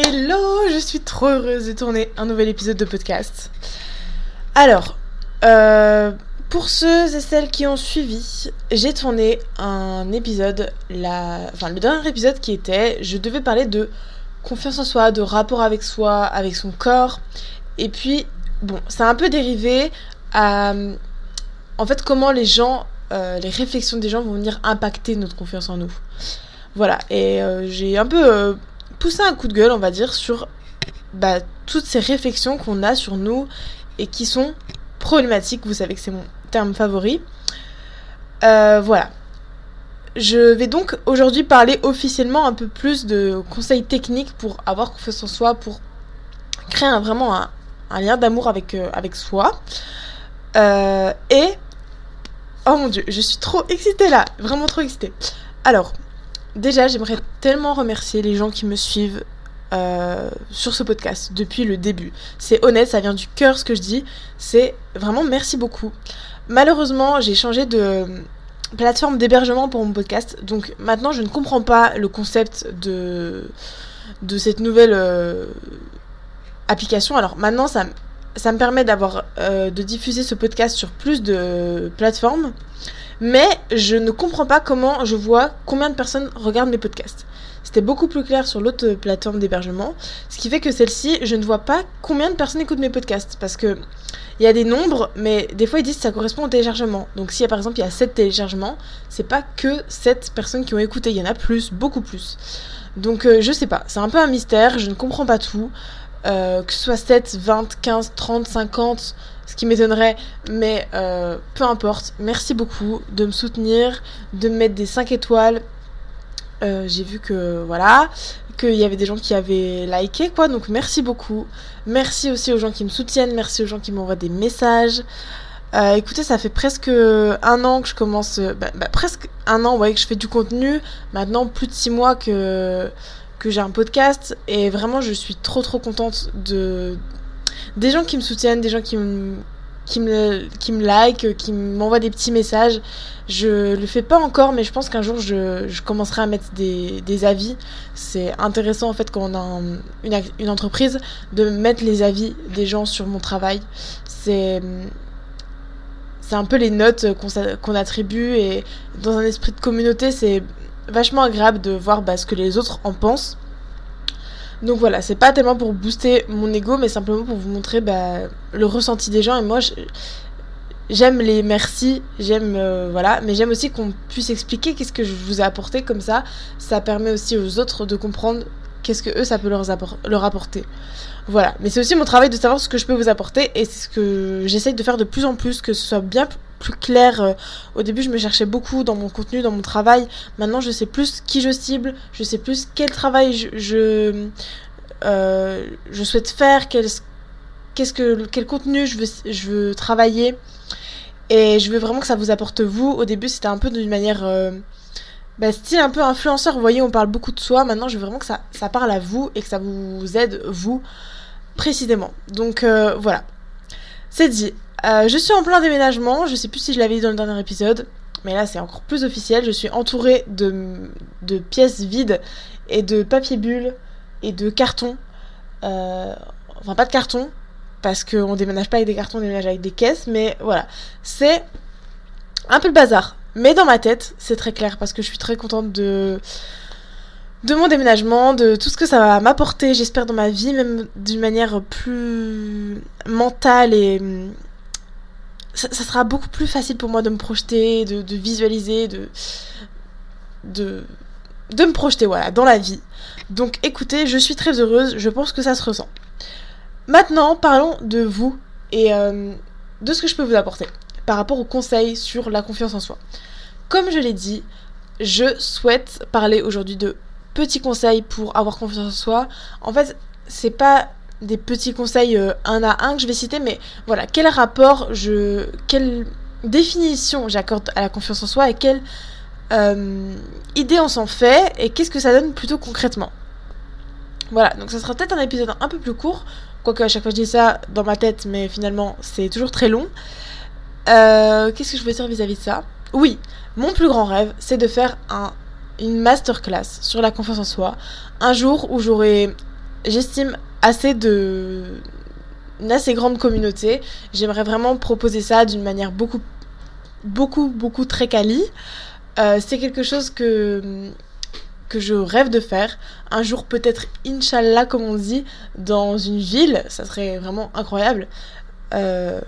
Hello, je suis trop heureuse de tourner un nouvel épisode de podcast. Alors, euh, pour ceux et celles qui ont suivi, j'ai tourné un épisode, la... enfin le dernier épisode qui était, je devais parler de confiance en soi, de rapport avec soi, avec son corps, et puis bon, c'est un peu dérivé à, en fait, comment les gens, euh, les réflexions des gens vont venir impacter notre confiance en nous. Voilà, et euh, j'ai un peu poussé un coup de gueule, on va dire, sur bah, toutes ces réflexions qu'on a sur nous et qui sont problématiques. Vous savez que c'est mon terme favori. Euh, voilà. Je vais donc aujourd'hui parler officiellement un peu plus de conseils techniques pour avoir confiance en soi, pour créer vraiment un, un lien d'amour avec, euh, avec soi. Euh, et... Oh mon dieu, je suis trop excitée là, vraiment trop excitée. Alors, déjà, j'aimerais tellement remercier les gens qui me suivent euh, sur ce podcast depuis le début. C'est honnête, ça vient du cœur ce que je dis. C'est vraiment merci beaucoup. Malheureusement, j'ai changé de plateforme d'hébergement pour mon podcast, donc maintenant je ne comprends pas le concept de, de cette nouvelle euh, application. Alors maintenant, ça, ça me permet euh, de diffuser ce podcast sur plus de plateformes, mais je ne comprends pas comment je vois combien de personnes regardent mes podcasts. C'était beaucoup plus clair sur l'autre plateforme d'hébergement, ce qui fait que celle-ci, je ne vois pas combien de personnes écoutent mes podcasts, parce que il y a des nombres, mais des fois ils disent que ça correspond au téléchargement. Donc si par exemple il y a 7 téléchargements, c'est pas que 7 personnes qui ont écouté, il y en a plus, beaucoup plus. Donc euh, je sais pas, c'est un peu un mystère, je ne comprends pas tout. Euh, que ce soit 7, 20, 15, 30, 50, ce qui m'étonnerait, mais euh, peu importe. Merci beaucoup de me soutenir, de me mettre des 5 étoiles. Euh, J'ai vu que voilà, qu'il y avait des gens qui avaient liké quoi, donc merci beaucoup. Merci aussi aux gens qui me soutiennent, merci aux gens qui m'envoient des messages. Euh, écoutez, ça fait presque un an que je commence, bah, bah, presque un an ouais que je fais du contenu. Maintenant plus de 6 mois que que j'ai un podcast et vraiment je suis trop trop contente de des gens qui me soutiennent, des gens qui me qui me qui me like, qui m'envoient des petits messages. Je le fais pas encore mais je pense qu'un jour je, je commencerai à mettre des, des avis. C'est intéressant en fait quand on a un, une, une entreprise de mettre les avis des gens sur mon travail. C'est c'est un peu les notes qu'on qu'on attribue et dans un esprit de communauté c'est vachement agréable de voir bah, ce que les autres en pensent. Donc voilà, c'est pas tellement pour booster mon ego, mais simplement pour vous montrer bah, le ressenti des gens. Et moi, j'aime les merci, j'aime euh, voilà, mais j'aime aussi qu'on puisse expliquer qu'est-ce que je vous ai apporté comme ça. Ça permet aussi aux autres de comprendre qu'est-ce que eux ça peut leur, leur apporter. Voilà, mais c'est aussi mon travail de savoir ce que je peux vous apporter et c'est ce que j'essaye de faire de plus en plus, que ce soit bien plus clair. Euh, au début, je me cherchais beaucoup dans mon contenu, dans mon travail. Maintenant, je sais plus qui je cible, je sais plus quel travail je, euh, souhaite faire, quel, qu'est-ce que, quel contenu je veux, je veux travailler. Et je veux vraiment que ça vous apporte vous. Au début, c'était un peu d'une manière... Euh, bah, style un peu influenceur, vous voyez, on parle beaucoup de soi. Maintenant, je veux vraiment que ça, parle à vous et que ça vous aide, vous, précisément. Donc voilà. C'est dit. Euh, je suis en plein déménagement. Je sais plus si je l'avais dit dans le dernier épisode. Mais là, c'est encore plus officiel. Je suis entourée de, pièces vides et de papier bulle et de carton. Euh, enfin, pas de carton. Parce qu'on déménage pas avec des cartons, on déménage avec des caisses. Mais voilà. C'est un peu le bazar. Mais dans ma tête, c'est très clair parce que je suis très contente de mon déménagement, de tout ce que ça va m'apporter, j'espère dans ma vie, même d'une manière plus mentale et ça, sera beaucoup plus facile pour moi de me projeter, de, de visualiser, de, de de me projeter voilà dans la vie. Donc écoutez, je suis très heureuse, je pense que ça se ressent. Maintenant, parlons de vous et euh, de ce que je peux vous apporter par rapport aux conseils sur la confiance en soi. Comme je l'ai dit, je souhaite parler aujourd'hui de petits conseils pour avoir confiance en soi. En fait, c'est pas des petits conseils euh, un à un que je vais citer, mais voilà, quel rapport je. quelle définition j'accorde à la confiance en soi et quelle euh, idée on s'en fait et qu'est-ce que ça donne plutôt concrètement. Voilà, donc ça sera peut-être un épisode un peu plus court, quoique à chaque fois je dis ça dans ma tête, mais finalement c'est toujours très long. Euh, Qu'est-ce que je veux dire vis-à-vis de ça? Oui, mon plus grand rêve, c'est de faire un, une masterclass sur la confiance en soi. Un jour où j'aurai j'estime assez de une assez grande communauté. J'aimerais vraiment proposer ça d'une manière beaucoup, beaucoup, beaucoup très quali. Euh, c'est quelque chose que, que je rêve de faire. Un jour, peut-être, Inch'Allah, comme on dit, dans une ville. Ça serait vraiment incroyable. Euh,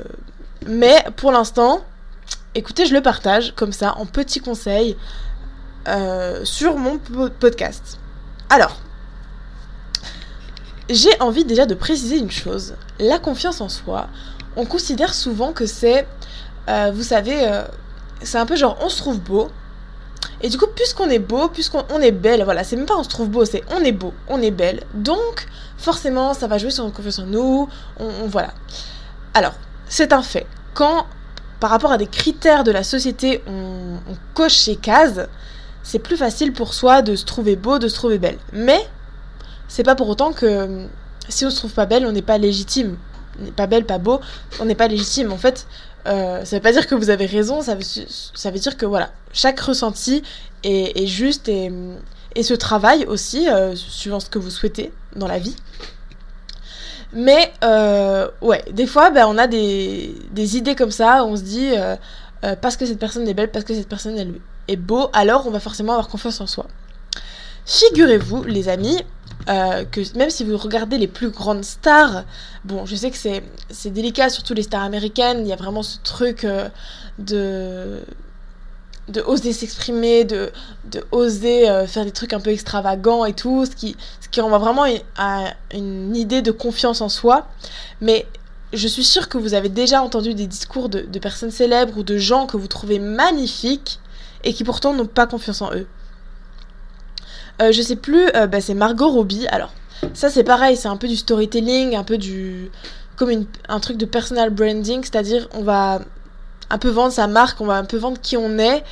mais pour l'instant, écoutez, je le partage comme ça, en petits conseils, euh, sur mon podcast. Alors, j'ai envie déjà de préciser une chose. La confiance en soi, on considère souvent que c'est, euh, vous savez, euh, c'est un peu genre on se trouve beau. Et du coup, puisqu'on est beau, puisqu'on est belle, voilà, c'est même pas on se trouve beau, c'est on est beau, on est belle. Donc, forcément, ça va jouer sur notre confiance en nous. On, voilà. Alors, c'est un fait. Quand, par rapport à des critères de la société, on, on coche ces cases, c'est plus facile pour soi de se trouver beau, de se trouver belle. Mais c'est pas pour autant que si on se trouve pas belle, on n'est pas légitime. On n'est pas belle, pas beau, on n'est pas légitime. En fait, euh, ça veut pas dire que vous avez raison, ça veut, ça veut dire que voilà, chaque ressenti est, juste et, et, se travaille aussi, euh, suivant ce que vous souhaitez dans la vie. Mais euh, ouais, des fois, ben, on a des, des, idées comme ça, on se dit, parce que cette personne est belle, parce que cette personne est beau, alors on va forcément avoir confiance en soi. Figurez-vous, les amis, euh, que même si vous regardez les plus grandes stars, bon, je sais que c'est délicat, surtout les stars américaines, il y a vraiment ce truc euh, de de oser s'exprimer, de, oser euh, faire des trucs un peu extravagants et tout, ce qui, ce qui renvoie vraiment à une idée de confiance en soi. Mais je suis sûre que vous avez déjà entendu des discours de, de personnes célèbres ou de gens que vous trouvez magnifiques et qui pourtant n'ont pas confiance en eux. Euh, je sais plus, euh, bah, c'est Margot Robbie. Alors, ça c'est pareil, c'est un peu du storytelling, un peu du. comme un truc de personal branding, c'est-à-dire on va un peu vendre sa marque, on va un peu vendre qui on est.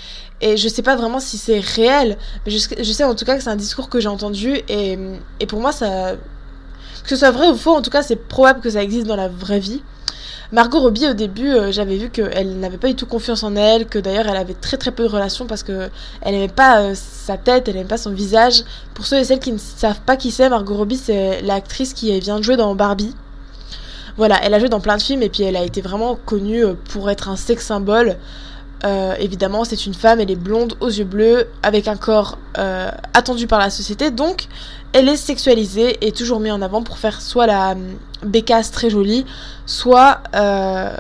Et je sais pas vraiment si c'est réel, mais je, sais en tout cas que c'est un discours que j'ai entendu et, et pour moi ça. Que ce soit vrai ou faux, en tout cas c'est probable que ça existe dans la vraie vie. Margot Robbie, au début, euh, j'avais vu qu'elle n'avait pas du tout confiance en elle, que d'ailleurs elle avait très très peu de relations parce que elle n'aimait pas euh, sa tête, elle n'aimait pas son visage. Pour ceux et celles qui ne savent pas qui c'est, Margot Robbie, c'est l'actrice qui vient de jouer dans Barbie. Voilà, elle a joué dans plein de films et puis elle a été vraiment connue euh, pour être un sex symbole. Évidemment, c'est une femme, elle est blonde, aux yeux bleus, avec un corps attendu par la société, donc elle est sexualisée et toujours mise en avant pour faire soit la hum, bécasse très jolie, soit euh,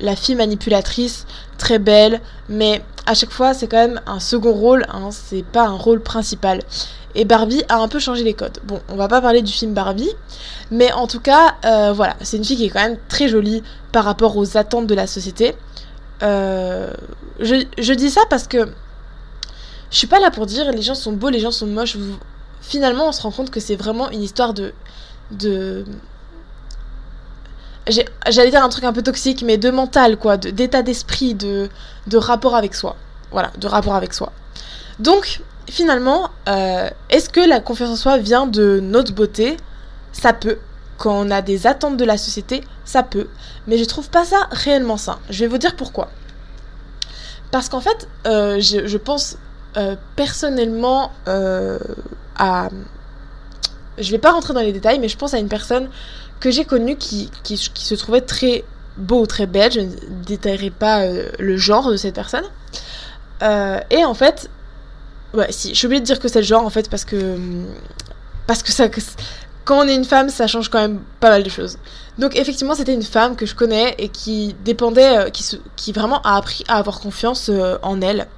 la fille manipulatrice très belle, mais à chaque fois c'est quand même un second rôle, hein, c'est pas un rôle principal. Et Barbie a un peu changé les codes. Bon, on va pas parler du film Barbie, mais en tout cas, euh, voilà, c'est une fille qui est quand même très jolie par rapport aux attentes de la société. Euh, je, dis ça parce que je suis pas là pour dire les gens sont beaux, les gens sont moches. Finalement, on se rend compte que c'est vraiment une histoire de, de j'allais dire un truc un peu toxique, mais de mental, quoi, d'état d'esprit, de, de rapport avec soi. Voilà, de rapport avec soi. Donc, finalement, euh, est-ce que la confiance en soi vient de notre beauté? Ça peut. Quand on a des attentes de la société, ça peut. Mais je trouve pas ça réellement sain. Je vais vous dire pourquoi. Parce qu'en fait, euh, je, pense euh, personnellement à... Je vais pas rentrer dans les détails, mais je pense à une personne que j'ai connu qui, se trouvait très beau ou très belle, je ne détaillerai pas euh, le genre de cette personne. Euh, et en fait, ouais, si, je suis obligée de dire que c'est le genre en fait parce que parce que ça, quand on est une femme, ça change quand même pas mal de choses. Donc effectivement, c'était une femme que je connais et qui dépendait, euh, qui, vraiment a appris à avoir confiance en elle.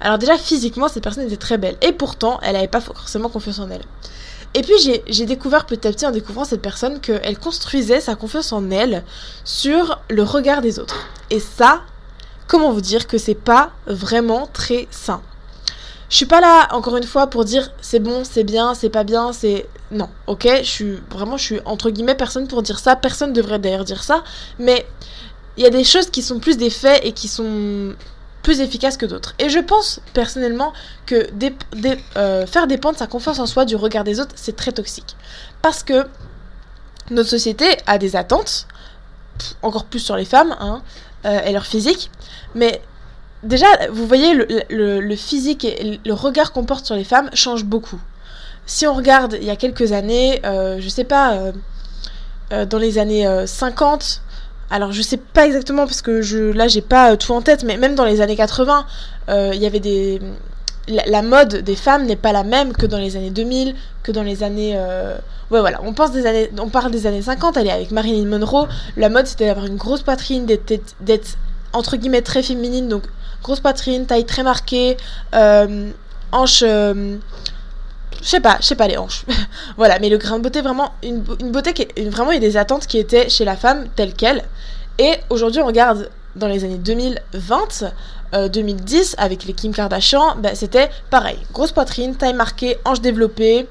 Alors déjà physiquement, cette personne était très belle et pourtant, elle n'avait pas forcément confiance en elle. Et puis j'ai découvert petit à petit en découvrant cette personne qu'elle construisait sa confiance en elle sur le regard des autres. Et ça, comment vous dire que c'est pas vraiment très sain? Je suis pas là encore une fois pour dire c'est bon, c'est bien, c'est pas bien, c'est non, ok, je suis vraiment je suis entre guillemets personne pour dire ça, personne devrait d'ailleurs dire ça, mais il y a des choses qui sont plus des faits et qui sont plus efficace que d'autres. Et je pense personnellement que euh, faire dépendre sa confiance en soi du regard des autres, c'est très toxique. Parce que notre société a des attentes, encore plus sur les femmes hein, euh, et leur physique, mais déjà, vous voyez, le, physique et le regard qu'on porte sur les femmes change beaucoup. si on regarde il y a quelques années, je sais pas, dans les années 50, alors je sais pas exactement parce que je là j'ai pas tout en tête, mais même dans les années 80, il y avait des la, mode des femmes n'est pas la même que dans les années 2000, que dans les années... Euh, ouais voilà, on, pense des années, on parle des années 50, elle est avec Marilyn Monroe, la mode c'était d'avoir une grosse poitrine, d'être entre guillemets très féminine, donc grosse poitrine, taille très marquée, euh, hanches... Euh, je sais pas, je sais pas les hanches. voilà, mais le grain de beauté, vraiment, une, beauté qui est, vraiment, il y a des attentes qui étaient chez la femme telle qu'elle. Et aujourd'hui, on regarde dans les années 2020, 2010 euh, avec les Kim Kardashian, bah, c'était pareil. Grosse poitrine, taille marquée, hanche développée.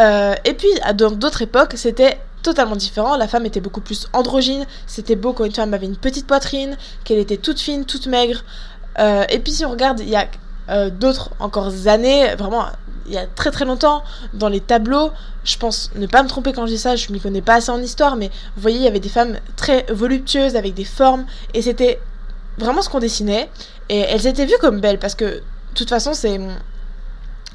Euh, et puis, dans d'autres époques, c'était totalement différent. La femme était beaucoup plus androgyne. C'était beau quand une femme avait une petite poitrine, qu'elle était toute fine, toute maigre. Euh, et puis, si on regarde, il y a d'autres encore années, vraiment il y a très très longtemps, dans les tableaux, je pense ne pas me tromper quand je dis ça, je m'y connais pas assez en histoire, mais vous voyez, il y avait des femmes très voluptueuses avec des formes, et c'était vraiment ce qu'on dessinait. Et elles étaient vues comme belles parce que, de toute façon, c'est.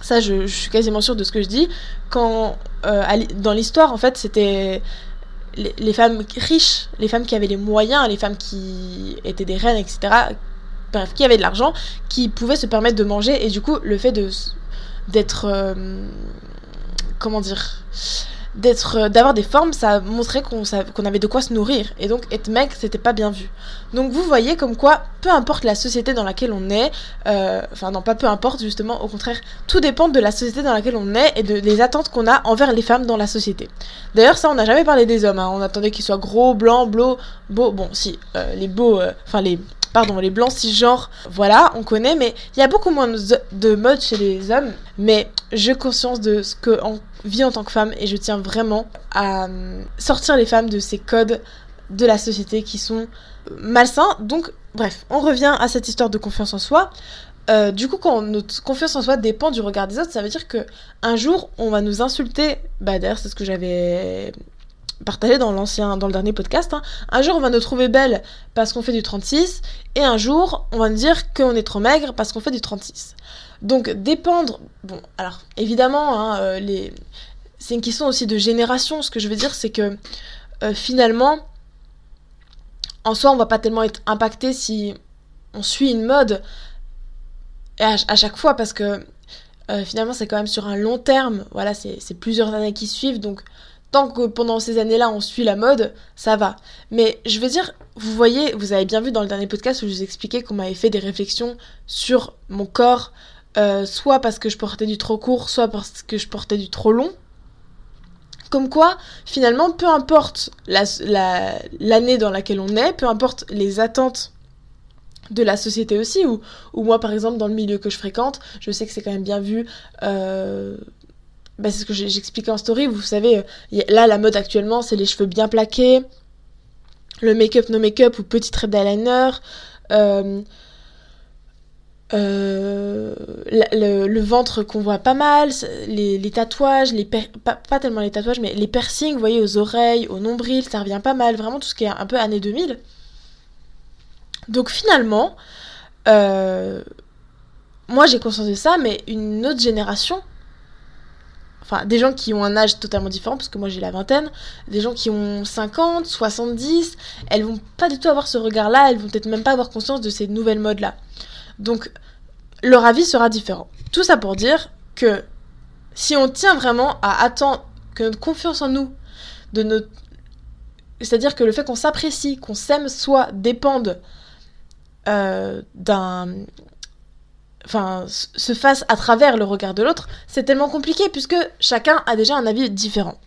Ça, je, suis quasiment sûre de ce que je dis. Quand. Euh, dans l'histoire, en fait, c'était. Les, femmes riches, les femmes qui avaient les moyens, les femmes qui étaient des reines, etc. Bref, qui avaient de l'argent, qui pouvaient se permettre de manger. Et du coup, le fait de d'être. Euh, comment dire d'être euh, d'avoir des formes ça montrait qu'on avait de quoi se nourrir. Et donc être mec c'était pas bien vu. Donc vous voyez comme quoi peu importe la société dans laquelle on est euh, enfin non pas peu importe justement au contraire tout dépend de la société dans laquelle on est et de, des attentes qu'on a envers les femmes dans la société. D'ailleurs ça on n'a jamais parlé des hommes hein. on attendait qu'ils soient gros blancs beaux beaux. Bon si euh, les beaux enfin les pardon, les blancs cisgenres, voilà, on connaît, mais il y a beaucoup moins de mode chez les hommes. Mais j'ai conscience de ce qu'on vit en tant que femme et je tiens vraiment à euh, sortir les femmes de ces codes de la société qui sont malsains. Donc, bref, on revient à cette histoire de confiance en soi. Euh, du coup, quand notre confiance en soi dépend du regard des autres, ça veut dire que un jour, on va nous insulter. Bah, d'ailleurs, c'est ce que j'avais partagé dans l'ancien, dans le dernier podcast. Hein. Un jour, on va nous trouver belle parce qu'on fait du 36, et un jour, on va nous dire qu'on est trop maigre parce qu'on fait du 36. Donc, dépendre. Bon, alors, évidemment, hein, euh, les... c'est une question aussi de génération. Ce que je veux dire, c'est que euh, finalement, en soi, on va pas tellement être impacté si on suit une mode à, chaque fois parce que euh, finalement, c'est quand même sur un long terme. Voilà, c'est plusieurs années qui suivent. Donc, tant que pendant ces années-là on suit la mode, ça va. Mais je veux dire, vous voyez, vous avez bien vu dans le dernier podcast où je vous expliquais qu'on m'avait fait des réflexions sur mon corps, euh, soit parce que je portais du trop court, soit parce que je portais du trop long. Comme quoi, finalement, peu importe l'année dans laquelle on est, peu importe les attentes de la société aussi, ou, moi par exemple dans le milieu que je fréquente, je sais que c'est quand même bien vu euh, bah, c'est ce que j'expliquais en story, vous savez, euh, là la mode actuellement c'est les cheveux bien plaqués, le make-up no make-up ou petit trait d'eyeliner, euh, euh, le, ventre qu'on voit pas mal, les, tatouages, les pas, pas, tellement les tatouages, mais les piercings, vous voyez, aux oreilles, au nombril, ça revient pas mal, vraiment tout ce qui est un peu années 2000. Donc finalement, moi j'ai conscience de ça, mais une autre génération enfin des gens qui ont un âge totalement différent, parce que moi j'ai la vingtaine, des gens qui ont 50, 70, elles vont pas du tout avoir ce regard-là, elles vont peut-être même pas avoir conscience de ces nouvelles modes-là. Donc leur avis sera différent. Tout ça pour dire que si on tient vraiment à attendre que notre confiance en nous, de notre... c'est-à-dire que le fait qu'on s'apprécie, qu'on s'aime soi, dépende euh, d'un enfin, se fasse à travers le regard de l'autre, c'est tellement compliqué puisque chacun a déjà un avis différent.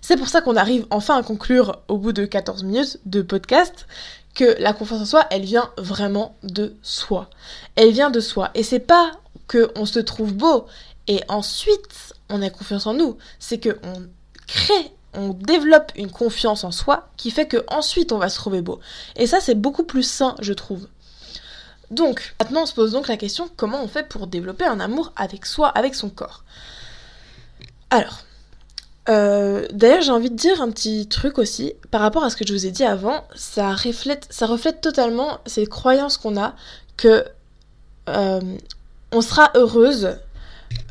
C'est pour ça qu'on arrive enfin à conclure au bout de 14 minutes de podcast que la confiance en soi, elle vient vraiment de soi. Elle vient de soi. Et c'est pas que on se trouve beau et ensuite on a confiance en nous. C'est que on crée, on développe une confiance en soi qui fait que ensuite on va se trouver beau. Et ça, c'est beaucoup plus sain, je trouve. Donc, maintenant on se pose donc la question comment on fait pour développer un amour avec soi, avec son corps? Alors, euh, d'ailleurs j'ai envie de dire un petit truc aussi, par rapport à ce que je vous ai dit avant, ça reflète, ça reflète totalement ces croyances qu'on a que euh, on sera heureuse.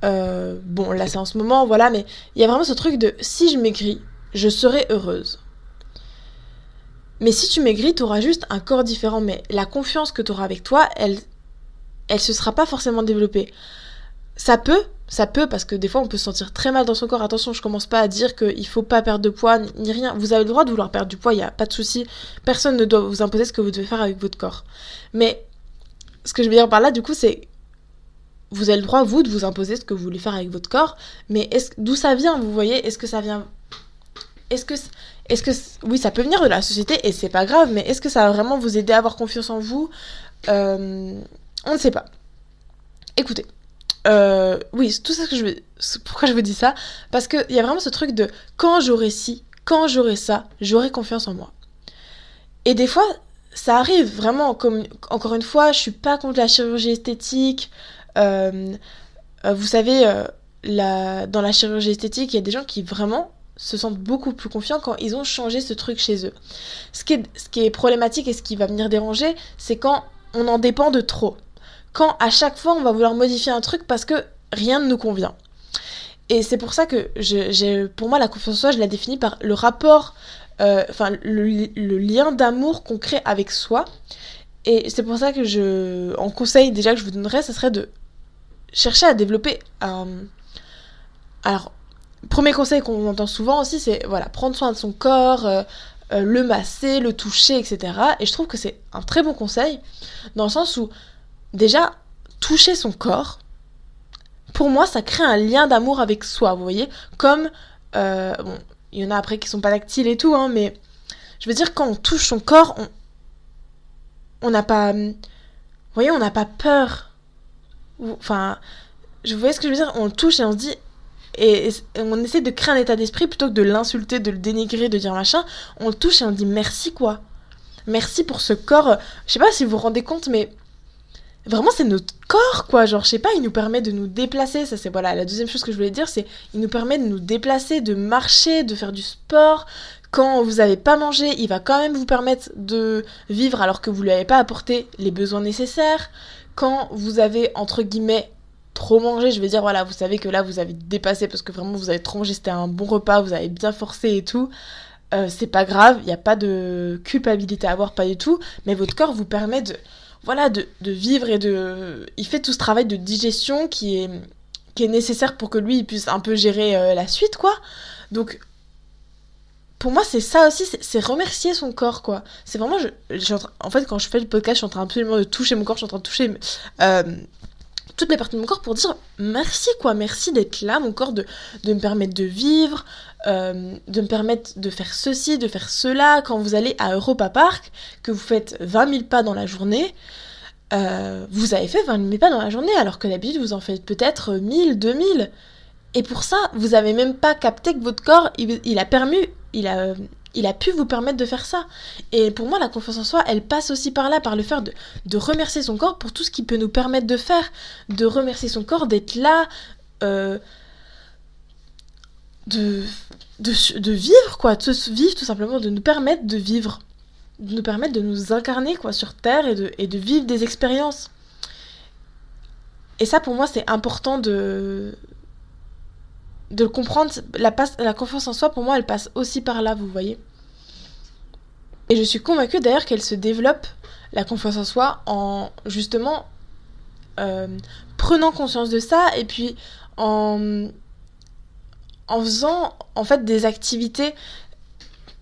Euh, bon, là c'est en ce moment, voilà, mais il y a vraiment ce truc de si je maigris, je serai heureuse. Mais si tu maigris, tu auras juste un corps différent, mais la confiance que tu auras avec toi, elle, elle se sera pas forcément développée. Ça peut, ça peut, parce que des fois on peut se sentir très mal dans son corps. Attention, je commence pas à dire qu'il faut pas perdre de poids ni rien. Vous avez le droit de vouloir perdre du poids, il y a pas de souci. Personne ne doit vous imposer ce que vous devez faire avec votre corps. Mais ce que je veux dire par là, du coup, c'est vous avez le droit, vous, de vous imposer ce que vous voulez faire avec votre corps. Mais d'où ça vient, vous voyez? Est-ce que ça vient. Est-ce que. Est-ce que. Oui, ça peut venir de la société et c'est pas grave, mais est-ce que ça va vraiment vous aider à avoir confiance en vous? Euh, On ne sait pas. Écoutez. Euh, oui, tout ça que je veux. Pourquoi je vous dis ça Parce qu'il y a vraiment ce truc de quand j'aurai ci, quand j'aurai ça, j'aurai confiance en moi. Et des fois, ça arrive vraiment, encore une fois, je suis pas contre la chirurgie esthétique. Euh, euh, vous savez, dans la chirurgie esthétique, il y a des gens qui vraiment se sentent beaucoup plus confiants quand ils ont changé ce truc chez eux. Ce qui est, problématique et ce qui va venir déranger, c'est quand on en dépend de trop quand à chaque fois on va vouloir modifier un truc parce que rien ne nous convient. Et c'est pour ça que pour moi la confiance en soi, je la définis par le rapport, euh, enfin le, lien d'amour qu'on crée avec soi. Et c'est pour ça que je, en conseil déjà que je vous donnerais, ce serait de chercher à développer un... Alors, premier conseil qu'on entend souvent aussi, c'est voilà, prendre soin de son corps, euh, euh, le masser, le toucher, etc. Et je trouve que c'est un très bon conseil, dans le sens où déjà, toucher son corps, pour moi, ça crée un lien d'amour avec soi, vous voyez Comme, euh, bon, il y en a après qui sont pas tactiles et tout, hein, mais je veux dire, quand on touche son corps, on n'a pas... Vous voyez, on n'a pas peur. Enfin, vous voyez ce que je veux dire? On le touche et on se dit... Et, on essaie de créer un état d'esprit plutôt que de l'insulter, de le dénigrer, de dire machin. On le touche et on dit merci, quoi. Merci pour ce corps. Je sais pas si vous vous rendez compte, mais vraiment c'est notre corps quoi genre je sais pas il nous permet de nous déplacer ça c'est voilà la deuxième chose que je voulais dire c'est il nous permet de nous déplacer de marcher de faire du sport quand vous n'avez pas mangé il va quand même vous permettre de vivre alors que vous lui avez pas apporté les besoins nécessaires quand vous avez entre guillemets trop mangé je vais dire voilà vous savez que là vous avez dépassé parce que vraiment vous avez trop mangé c'était un bon repas vous avez bien forcé et tout euh, c'est pas grave, il n'y a pas de culpabilité à avoir, pas du tout, mais votre corps vous permet de, voilà, de, vivre et de... Il fait tout ce travail de digestion qui est, nécessaire pour que lui, il puisse un peu gérer euh, la suite, quoi. Donc, pour moi, c'est ça aussi, c'est remercier son corps, quoi. C'est vraiment... En, fait, quand je fais le podcast, je suis en train absolument de toucher mon corps, je suis en train de toucher... Euh, toutes les parties de mon corps pour dire merci quoi, merci d'être là, mon corps, de, me permettre de vivre, euh, de me permettre de faire ceci, de faire cela. Quand vous allez à Europa Park, que vous faites 20 000 pas dans la journée, euh, vous avez fait 20 000 pas dans la journée, alors que d'habitude vous en faites peut-être 1000, 2000. Et pour ça, vous avez même pas capté que votre corps, il, a permis, il a, il a pu vous permettre de faire ça. Et pour moi, la confiance en soi, elle passe aussi par là, par le fait de, de remercier son corps pour tout ce qu'il peut nous permettre de faire, de remercier son corps, d'être là, euh, de, de, vivre, quoi, de vivre tout simplement, de nous permettre de vivre, de nous permettre de nous incarner, quoi, sur Terre et de, de vivre des expériences. Et ça, pour moi, c'est important de, de comprendre. La, la confiance en soi, pour moi, elle passe aussi par là, vous voyez. Et je suis convaincue d'ailleurs qu'elle se développe, la confiance en soi, en justement euh, prenant conscience de ça et puis en en faisant en fait des activités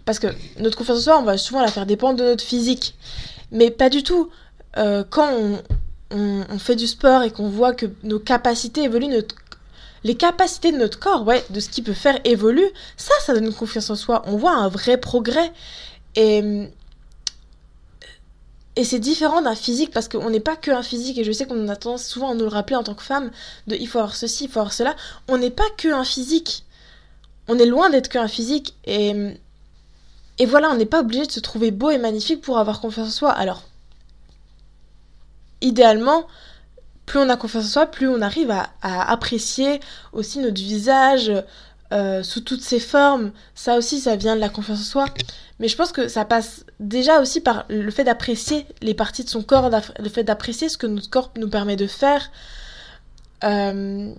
parce que notre confiance en soi, on va souvent la faire dépendre de notre physique, mais pas du tout. Euh, quand on, fait du sport et qu'on voit que nos capacités évoluent, les capacités de notre corps, ouais, de ce qu'il peut faire évoluent, ça, ça donne confiance en soi. On voit un vrai progrès. Et, et c'est différent d'un physique parce qu'on n'est pas que un physique et je sais qu'on a tendance souvent à nous le rappeler en tant que femme de il faut avoir ceci, il faut avoir cela. On n'est pas que un physique on est loin d'être qu'un physique et, et voilà, on n'est pas obligé de se trouver beau et magnifique pour avoir confiance en soi. Alors, idéalement, plus on a confiance en soi, plus on arrive à, apprécier aussi notre visage euh, sous toutes ses formes. Ça aussi, ça vient de la confiance en soi. Mais je pense que ça passe déjà aussi par le fait d'apprécier les parties de son corps, le fait d'apprécier ce que notre corps nous permet de faire. Euh,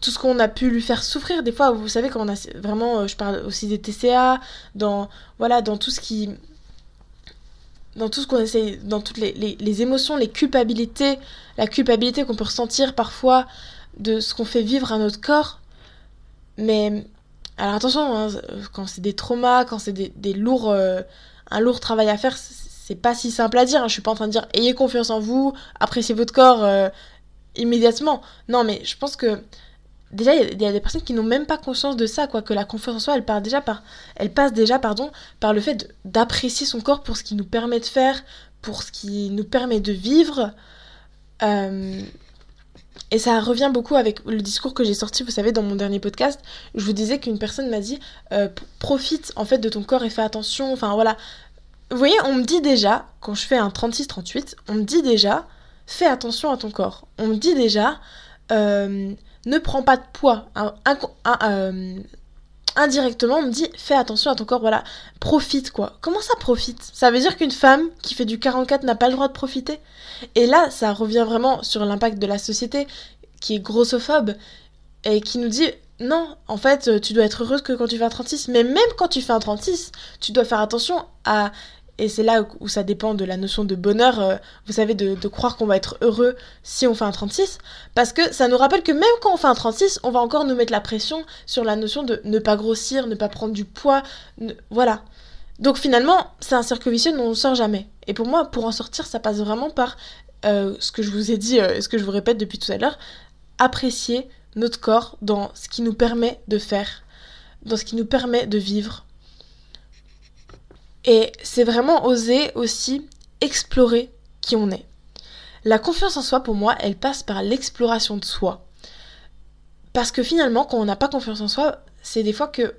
tout ce qu'on a pu lui faire souffrir. Des fois, vous savez, quand on a vraiment, euh, je parle aussi des TCA, dans, voilà, dans tout ce qui. Dans tout ce qu'on essaie, dans toutes les, les, émotions, les culpabilités, la culpabilité qu'on peut ressentir parfois de ce qu'on fait vivre à notre corps. Mais, alors attention, hein, quand c'est des traumas, quand c'est des, lourds. Euh, un lourd travail à faire, c'est pas si simple à dire. Hein. Je suis pas en train de dire ayez confiance en vous, appréciez votre corps euh, immédiatement. Non, mais je pense que déjà, il y, a des personnes qui n'ont même pas conscience de ça, quoi, que la confiance en soi, elle, part déjà par, elle passe déjà pardon, par le fait d'apprécier son corps pour ce qu'il nous permet de faire, pour ce qui nous permet de vivre. Euh, et ça revient beaucoup avec le discours que j'ai sorti, vous savez, dans mon dernier podcast. Je vous disais qu'une personne m'a dit euh, profite en fait de ton corps et fais attention. Enfin voilà. Vous voyez, on me dit déjà, quand je fais un 36-38, on me dit déjà fais attention à ton corps. On me dit déjà euh, ne prends pas de poids. Euh, indirectement, on me dit fais attention à ton corps, voilà, profite quoi. Comment ça profite? Ça veut dire qu'une femme qui fait du 44 n'a pas le droit de profiter? Et là, ça revient vraiment sur l'impact de la société qui est grossophobe et qui nous dit non, en fait, tu dois être heureuse que quand tu fais un 36, mais même quand tu fais un 36, tu dois faire attention à et c'est là où ça dépend de la notion de bonheur, euh, vous savez, de, croire qu'on va être heureux si on fait un 36. Parce que ça nous rappelle que même quand on fait un 36, on va encore nous mettre la pression sur la notion de ne pas grossir, ne pas prendre du poids. Voilà. Donc finalement, c'est un cercle vicieux dont on ne sort jamais. Et pour moi, pour en sortir, ça passe vraiment par euh, ce que je vous ai dit, euh, ce que je vous répète depuis tout à l'heure, apprécier notre corps dans ce qui nous permet de faire, dans ce qui nous permet de vivre, et c'est vraiment oser aussi explorer qui on est. La confiance en soi, pour moi, elle passe par l'exploration de soi. Parce que finalement, quand on n'a pas confiance en soi, c'est des fois que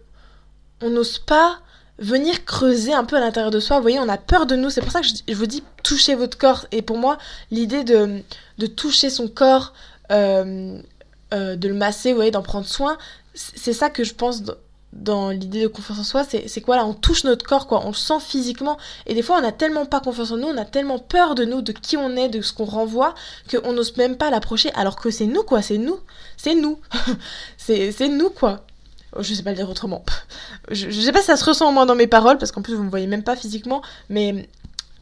on n'ose pas venir creuser un peu à l'intérieur de soi. Vous voyez, on a peur de nous. C'est pour ça que je, vous dis toucher votre corps. Et pour moi, l'idée de, de, toucher son corps, euh, euh, de le masser, vous voyez, d'en prendre soin, c'est ça que je pense dans l'idée de confiance en soi, c'est quoi là On touche notre corps, quoi. On le sent physiquement. Et des fois, on a tellement pas confiance en nous, on a tellement peur de nous, de qui on est, de ce qu'on renvoie, qu'on n'ose même pas l'approcher, alors que c'est nous, quoi. C'est nous. C'est nous. c'est nous, quoi. Oh, je sais pas le dire autrement. Je, je, sais pas si ça se ressent au moins dans mes paroles, parce qu'en plus, vous me voyez même pas physiquement. Mais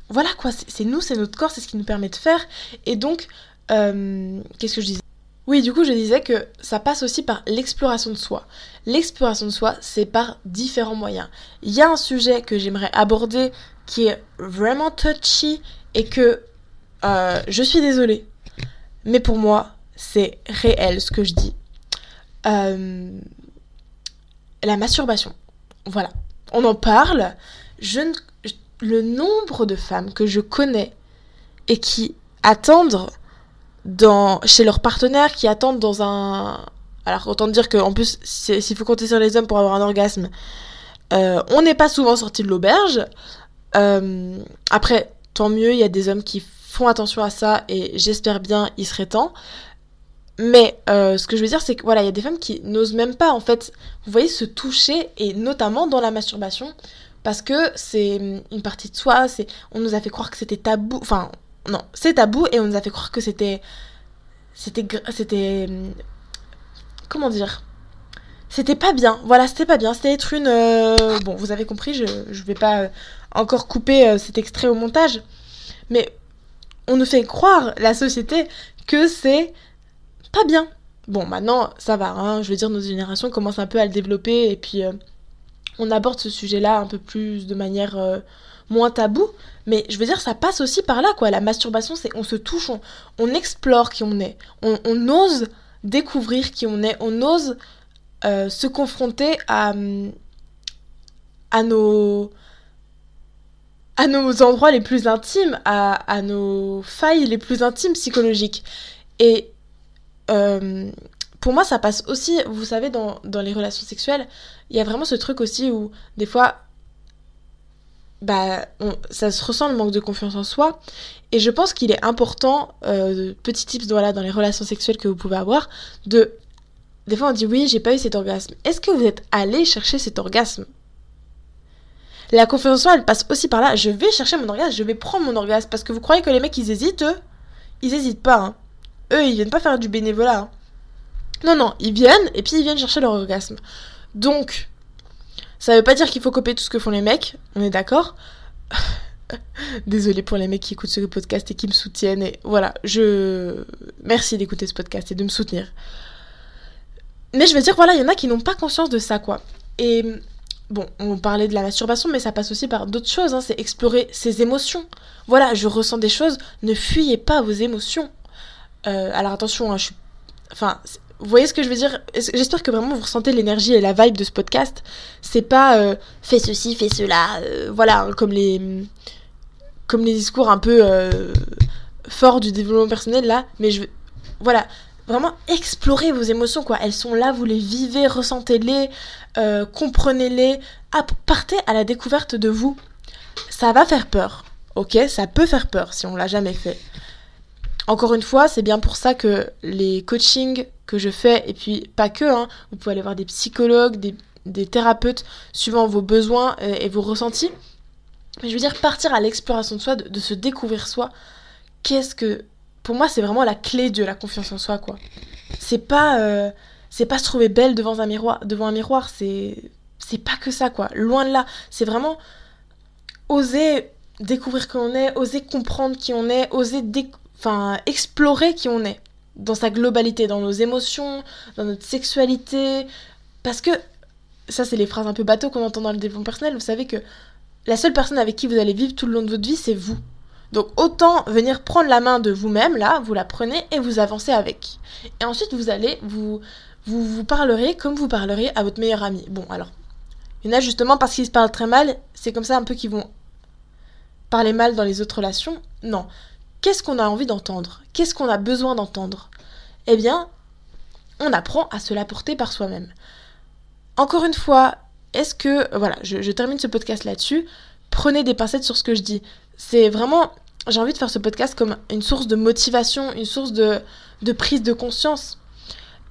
voilà, quoi. C'est nous, c'est notre corps, c'est ce qui nous permet de faire. Et donc, euh, qu'est-ce que je disais? Oui, du coup, je disais que ça passe aussi par l'exploration de soi. L'exploration de soi, c'est par différents moyens. Il y a un sujet que j'aimerais aborder qui est vraiment touchy et que euh, je suis désolée. Mais pour moi, c'est réel ce que je dis. Euh, la masturbation. Voilà. On en parle. Je le nombre de femmes que je connais et qui attendent dans, chez leurs partenaires qui attendent dans un... Alors autant dire qu'en plus, s'il faut compter sur les hommes pour avoir un orgasme, euh, on n'est pas souvent sorti de l'auberge. Euh, après, tant mieux, il y a des hommes qui font attention à ça et j'espère bien il serait temps. Mais euh, ce que je veux dire, c'est que voilà, il y a des femmes qui n'osent même pas, en fait, vous voyez, se toucher, et notamment dans la masturbation, parce que c'est une partie de soi, on nous a fait croire que c'était tabou, enfin, non, c'est tabou et on nous a fait croire que c'était. C'était. C'était. Comment dire C'était pas bien. Voilà, c'était pas bien. C'était être une. Euh, bon, vous avez compris, je, je vais pas euh, encore couper euh, cet extrait au montage. Mais on nous fait croire, la société, que c'est pas bien. Bon, maintenant, ça va, hein, je veux dire, notre génération commence un peu à le développer et puis on aborde ce sujet-là un peu plus de manière moins tabou. Mais je veux dire, ça passe aussi par là, quoi. La masturbation, c'est on se touche, on, explore qui on est. On, ose découvrir qui on est. On ose euh, se confronter à, nos endroits les plus intimes, à, nos failles les plus intimes psychologiques. Et euh, pour moi, ça passe aussi, vous savez, dans, dans les relations sexuelles, il y a vraiment ce truc aussi où des fois, bah, ça se ressent le manque de confiance en soi. Et je pense qu'il est important, euh, petit tips voilà, dans les relations sexuelles que vous pouvez avoir, de. Des fois on dit oui, j'ai pas eu cet orgasme. Est-ce que vous êtes allé chercher cet orgasme? La confiance en soi, elle passe aussi par là. Je vais chercher mon orgasme, je vais prendre mon orgasme. Parce que vous croyez que les mecs, ils hésitent, eux? Ils hésitent pas. Hein. Eux, ils viennent pas faire du bénévolat. Hein. Non, non, ils viennent et puis ils viennent chercher leur orgasme. Donc, ça veut pas dire qu'il faut copier tout ce que font les mecs, on est d'accord Désolée pour les mecs qui écoutent ce podcast et qui me soutiennent. Et voilà, je. Merci d'écouter ce podcast et de me soutenir. Mais je veux dire, voilà, il y en a qui n'ont pas conscience de ça, quoi. Et bon, on parlait de la masturbation, mais ça passe aussi par d'autres choses. Hein, c'est explorer ses émotions. Voilà, je ressens des choses, ne fuyez pas vos émotions. Euh, alors attention, hein, je suis. Vous voyez ce que je veux dire? J'espère que vraiment vous ressentez l'énergie et la vibe de ce podcast. C'est pas euh, fais ceci, fais cela, euh, voilà, hein, comme les comme les discours un peu euh, forts du développement personnel là, mais je voilà, vraiment explorer vos émotions quoi. Elles sont là, vous les vivez, ressentez-les, comprenez-les, partez à la découverte de vous. Ça va faire peur, ok? Ça peut faire peur si on l'a jamais fait. Encore une fois, c'est bien pour ça que les coachings que je fais, et puis pas que, hein, vous pouvez aller voir des psychologues, des, thérapeutes, suivant vos besoins euh, et, vos ressentis. Mais je veux dire, partir à l'exploration de soi, de, se découvrir soi, qu'est-ce que... Pour moi, c'est vraiment la clé de la confiance en soi, quoi. C'est pas... Euh, c'est pas se trouver belle devant un miroir, devant un miroir, c'est... C'est pas que ça, quoi. Loin de là. C'est vraiment oser découvrir qui on est, oser comprendre qui on est, oser explorer qui on est dans sa globalité, dans nos émotions, dans notre sexualité. Parce que, ça c'est les phrases un peu bateau qu'on entend dans le développement personnel, vous savez que la seule personne avec qui vous allez vivre tout le long de votre vie, c'est vous. Donc autant venir prendre la main de vous-même, là, vous la prenez et vous avancez avec. Et ensuite, vous allez, vous, vous, vous parlerez comme vous parlerez à votre meilleur ami. Bon, alors, il y en a justement parce qu'ils se parlent très mal, c'est comme ça un peu qu'ils vont parler mal dans les autres relations. Non, Qu'est-ce qu'on a envie d'entendre? Qu'est-ce qu'on a besoin d'entendre? Eh bien, on apprend à se l'apporter par soi-même. Encore une fois, est-ce que... Voilà, je, termine ce podcast là-dessus. Prenez des pincettes sur ce que je dis. C'est vraiment... J'ai envie de faire ce podcast comme une source de motivation, une source de, prise de conscience.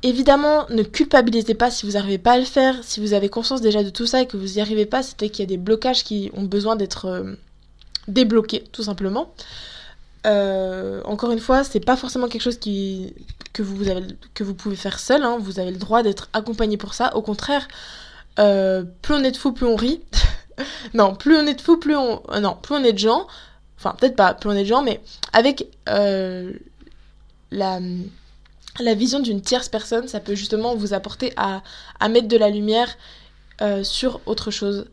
Évidemment, ne culpabilisez pas si vous n'arrivez pas à le faire. Si vous avez conscience déjà de tout ça et que vous n'y arrivez pas, c'est qu'il y a des blocages qui ont besoin d'être euh, débloqués, tout simplement. Euh, encore une fois, c'est pas forcément quelque chose que, vous pouvez faire seul. Hein. Vous avez le droit d'être accompagné pour ça. Au contraire, euh, plus on est de fous, plus on rit. non, plus on est de fous, plus on. Euh, non, plus on est de gens. Enfin, peut-être pas plus on est de gens, mais avec la, vision d'une tierce personne, ça peut justement vous apporter à mettre de la lumière sur autre chose.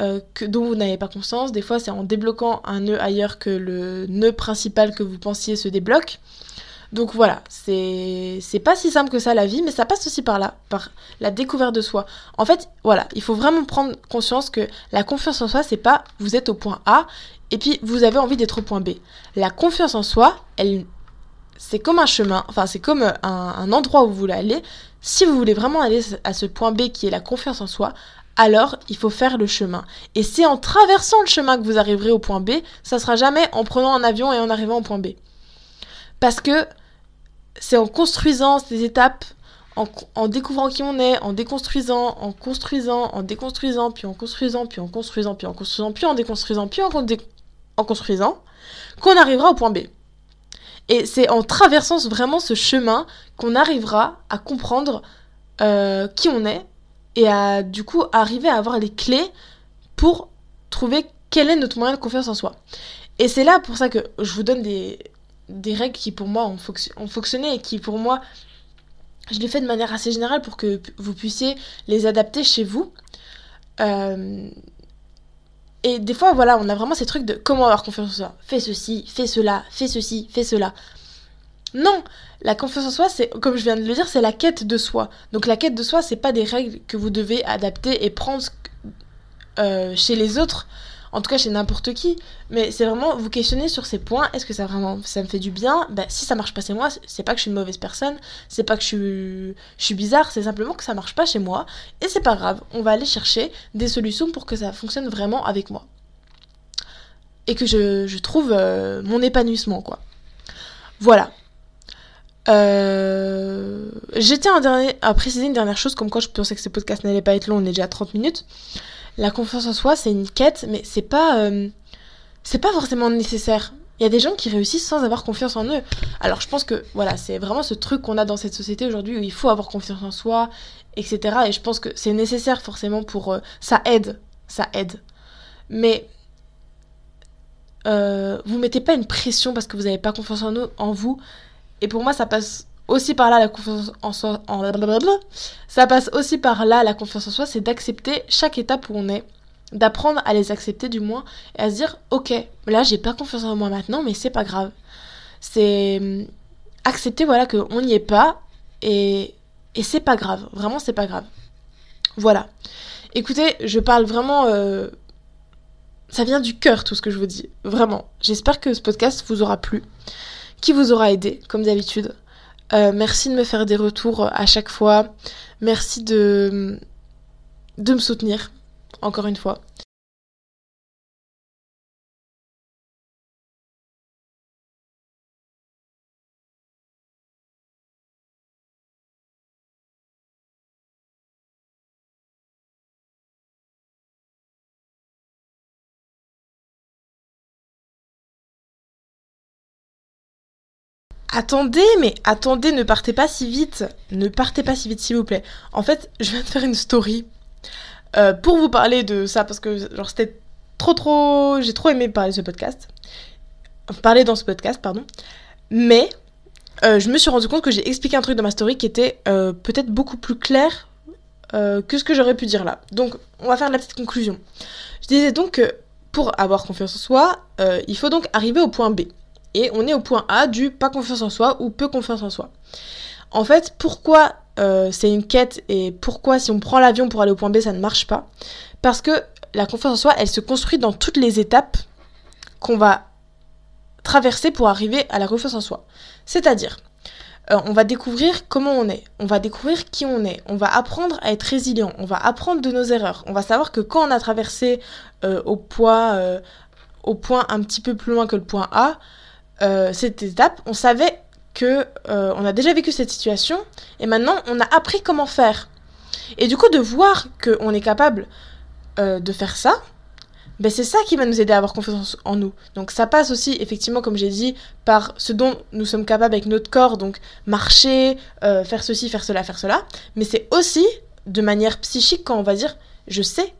Euh, que, dont vous n'avez pas conscience. Des fois, c'est en débloquant un nœud ailleurs que le nœud principal que vous pensiez se débloque. Donc voilà, c'est pas si simple que ça la vie, mais ça passe aussi par là, par la découverte de soi. En fait, voilà, il faut vraiment prendre conscience que la confiance en soi, c'est pas vous êtes au point A et puis vous avez envie d'être au point B. La confiance en soi, elle, c'est comme un chemin, enfin c'est comme un, un endroit où vous voulez aller. Si vous voulez vraiment aller à ce point B qui est la confiance en soi, alors il faut faire le chemin. Et c'est en traversant le chemin que vous arriverez au point B, ça sera jamais en prenant un avion et en arrivant au point B. Parce que c'est en construisant ces étapes, en, découvrant qui on est, en déconstruisant, en construisant, en déconstruisant, puis en construisant, puis en construisant, puis en construisant, puis en déconstruisant, puis en, construisant, qu'on arrivera au point B. Et c'est en traversant vraiment ce chemin qu'on arrivera à comprendre euh, qui on est, et à du coup arriver à avoir les clés pour trouver quel est notre moyen de confiance en soi. Et c'est là pour ça que je vous donne des, des règles qui pour moi ont, fonctionné et qui pour moi je les fais de manière assez générale pour que vous puissiez les adapter chez vous. Euh, et des fois, voilà, on a vraiment ces trucs de comment avoir confiance en soi. Fais ceci, fais cela, fais ceci, fais cela. Non, la confiance en soi, c'est, comme je viens de le dire, c'est la quête de soi. Donc la quête de soi, c'est pas des règles que vous devez adapter et prendre euh, chez les autres, en tout cas chez n'importe qui. Mais c'est vraiment vous questionner sur ces points. Est-ce que ça vraiment, me fait du bien? Ben si ça marche pas chez moi, c'est pas que je suis une mauvaise personne, c'est pas que je suis, je suis bizarre, c'est simplement que ça marche pas chez moi. Et c'est pas grave, on va aller chercher des solutions pour que ça fonctionne vraiment avec moi. Et que je, trouve euh, mon épanouissement, quoi. Voilà. Euh, J'étais à préciser une dernière chose, comme quoi je pensais que ce podcast n'allait pas être long, on est déjà à 30 minutes. La confiance en soi, c'est une quête, mais c'est pas, euh, c'est pas forcément nécessaire. Il y a des gens qui réussissent sans avoir confiance en eux. Alors je pense que voilà, c'est vraiment ce truc qu'on a dans cette société aujourd'hui où il faut avoir confiance en soi, etc. Et je pense que c'est nécessaire forcément pour... Euh, ça aide, ça aide. Mais vous mettez pas une pression parce que vous n'avez pas confiance en, en vous. Et pour moi, ça passe aussi par là la confiance en soi. Ça passe aussi par là la confiance en soi, c'est d'accepter chaque étape où on est. D'apprendre à les accepter du moins et à se dire ok là j'ai pas confiance en moi maintenant mais c'est pas grave. C'est hum, accepter voilà que on n'y est pas et et c'est pas grave. Vraiment c'est pas grave. Voilà. Écoutez je parle vraiment euh, ça vient du cœur tout ce que je vous dis. Vraiment. J'espère que ce podcast vous aura plu qui vous aura aidé comme d'habitude euh, merci de me faire des retours à chaque fois merci de de me soutenir encore une fois. Attendez, mais attendez, ne partez pas si vite. Ne partez pas si vite, s'il vous plaît. En fait, je viens de faire une story euh, pour vous parler de ça parce que genre c'était trop trop j'ai trop aimé parler de ce podcast. Parler dans ce podcast pardon. Mais euh, je me suis rendu compte que j'ai expliqué un truc dans ma story qui était euh, peut-être beaucoup plus clair que ce que j'aurais pu dire là. Donc on va faire la petite conclusion. Je disais donc que pour avoir confiance en soi il faut donc arriver au point B et on est au point A du pas confiance en soi ou peu confiance en soi en fait pourquoi euh, c'est une quête et pourquoi si on prend l'avion pour aller au point B ça ne marche pas? Parce que la confiance en soi elle se construit dans toutes les étapes qu'on va traverser pour arriver à la confiance en soi. C'est-à-dire, euh, on va découvrir comment on est, on va découvrir qui on est, on va apprendre à être résilient, on va apprendre de nos erreurs, on va savoir que quand on a traversé euh, au, au point un petit peu plus loin que le point A, cette étape, on savait que euh, on a déjà vécu cette situation et maintenant on a appris comment faire. Et du coup de voir qu'on est capable euh, de faire ça, ben c'est ça qui va nous aider à avoir confiance en nous. Donc ça passe aussi effectivement comme j'ai dit par ce dont nous sommes capables avec notre corps, donc marcher, euh, faire ceci, faire cela, faire cela, mais c'est aussi de manière psychique quand on va dire je sais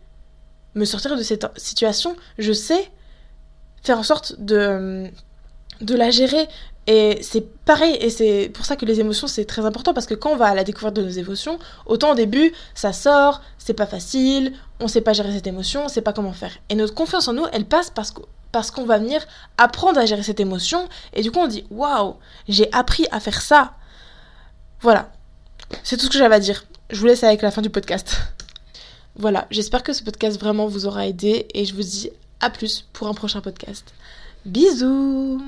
me sortir de cette situation, je sais faire en sorte de de la gérer, et c'est pareil, et c'est pour ça que les émotions c'est très important parce que quand on va à la découverte de nos émotions, autant au début ça sort, c'est pas facile, on sait pas gérer cette émotion, on sait pas comment faire. Et notre confiance en nous, elle passe parce qu'on va venir apprendre à gérer cette émotion et du coup on dit waouh, j'ai appris à faire ça. Voilà, c'est tout ce que j'avais à dire. Je vous laisse avec la fin du podcast. voilà, j'espère que ce podcast vraiment vous aura aidé et je vous dis à plus pour un prochain podcast. Bisous